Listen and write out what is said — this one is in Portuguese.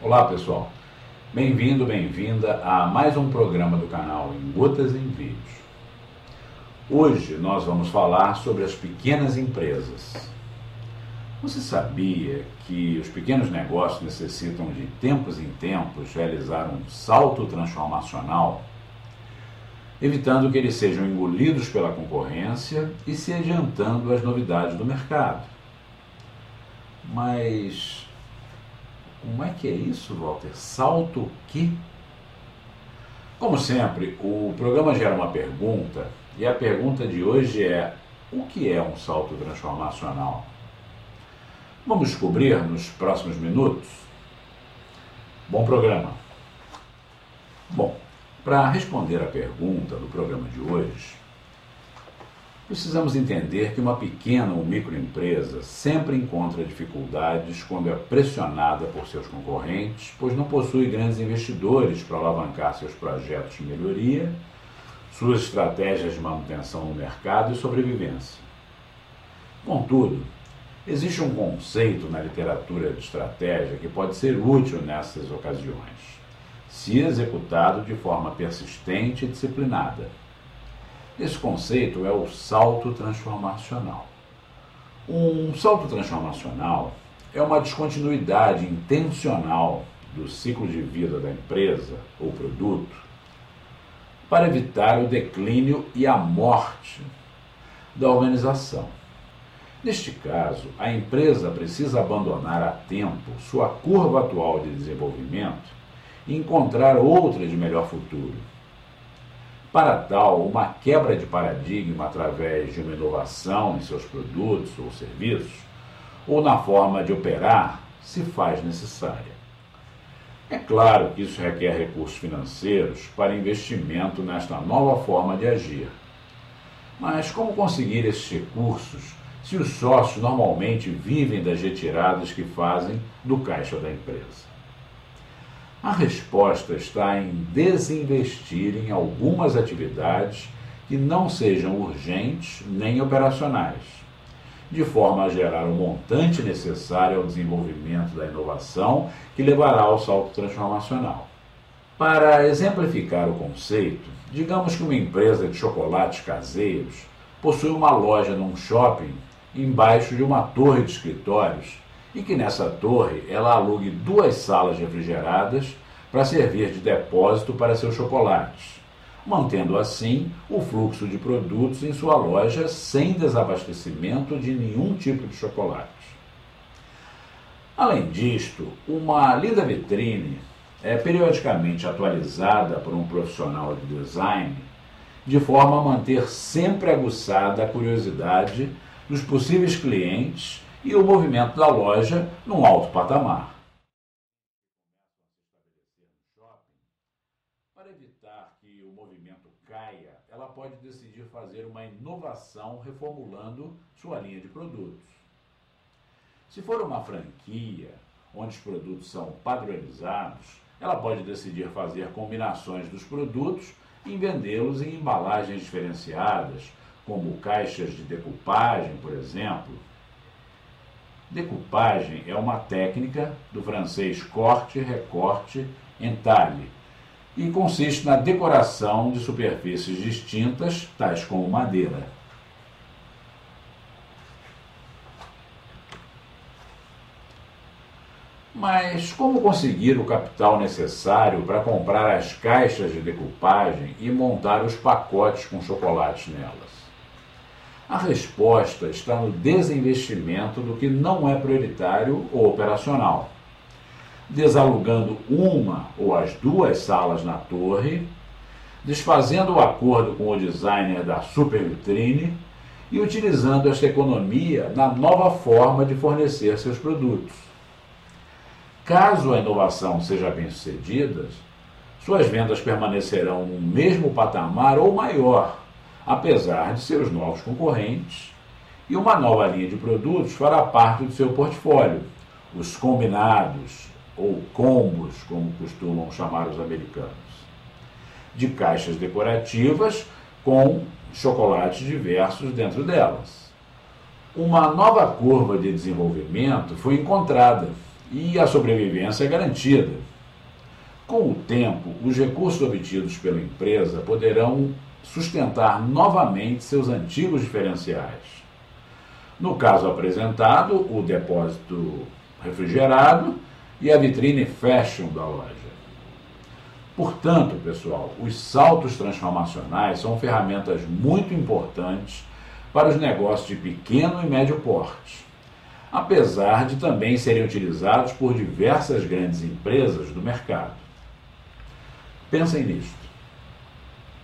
Olá pessoal, bem-vindo, bem-vinda a mais um programa do canal Em Gotas em Vídeos. Hoje nós vamos falar sobre as pequenas empresas. Você sabia que os pequenos negócios necessitam de tempos em tempos realizar um salto transformacional, evitando que eles sejam engolidos pela concorrência e se adiantando às novidades do mercado? Mas como é que é isso, Walter? Salto o quê? Como sempre, o programa gera uma pergunta e a pergunta de hoje é: o que é um salto transformacional? Vamos descobrir nos próximos minutos? Bom programa. Bom, para responder a pergunta do programa de hoje, Precisamos entender que uma pequena ou microempresa sempre encontra dificuldades quando é pressionada por seus concorrentes, pois não possui grandes investidores para alavancar seus projetos de melhoria, suas estratégias de manutenção no mercado e sobrevivência. Contudo, existe um conceito na literatura de estratégia que pode ser útil nessas ocasiões, se executado de forma persistente e disciplinada. Esse conceito é o salto transformacional. Um salto transformacional é uma descontinuidade intencional do ciclo de vida da empresa ou produto para evitar o declínio e a morte da organização. Neste caso, a empresa precisa abandonar a tempo sua curva atual de desenvolvimento e encontrar outra de melhor futuro para tal, uma quebra de paradigma através de uma inovação em seus produtos ou serviços, ou na forma de operar, se faz necessária. É claro que isso requer recursos financeiros para investimento nesta nova forma de agir. Mas como conseguir esses recursos se os sócios normalmente vivem das retiradas que fazem do caixa da empresa? A resposta está em desinvestir em algumas atividades que não sejam urgentes nem operacionais, de forma a gerar o montante necessário ao desenvolvimento da inovação que levará ao salto transformacional. Para exemplificar o conceito, digamos que uma empresa de chocolates caseiros possui uma loja num shopping embaixo de uma torre de escritórios e que nessa torre ela alugue duas salas refrigeradas para servir de depósito para seus chocolates, mantendo assim o fluxo de produtos em sua loja sem desabastecimento de nenhum tipo de chocolate. Além disto, uma linda vitrine é periodicamente atualizada por um profissional de design de forma a manter sempre aguçada a curiosidade dos possíveis clientes e o movimento da loja num alto patamar. Para evitar que o movimento caia, ela pode decidir fazer uma inovação reformulando sua linha de produtos. Se for uma franquia, onde os produtos são padronizados, ela pode decidir fazer combinações dos produtos e vendê-los em embalagens diferenciadas, como caixas de decupagem, por exemplo, Decoupagem é uma técnica do francês corte, recorte, entalhe e consiste na decoração de superfícies distintas, tais como madeira. Mas como conseguir o capital necessário para comprar as caixas de decoupagem e montar os pacotes com chocolates nelas? A resposta está no desinvestimento do que não é prioritário ou operacional. Desalugando uma ou as duas salas na torre, desfazendo o acordo com o designer da super vitrine e utilizando esta economia na nova forma de fornecer seus produtos. Caso a inovação seja bem sucedida, suas vendas permanecerão no mesmo patamar ou maior apesar de seus novos concorrentes, e uma nova linha de produtos fará parte do seu portfólio, os combinados, ou combos, como costumam chamar os americanos, de caixas decorativas com chocolates diversos dentro delas. Uma nova curva de desenvolvimento foi encontrada e a sobrevivência é garantida. Com o tempo, os recursos obtidos pela empresa poderão sustentar novamente seus antigos diferenciais. No caso apresentado, o depósito refrigerado e a vitrine fashion da loja. Portanto, pessoal, os saltos transformacionais são ferramentas muito importantes para os negócios de pequeno e médio porte, apesar de também serem utilizados por diversas grandes empresas do mercado. Pensem nisto.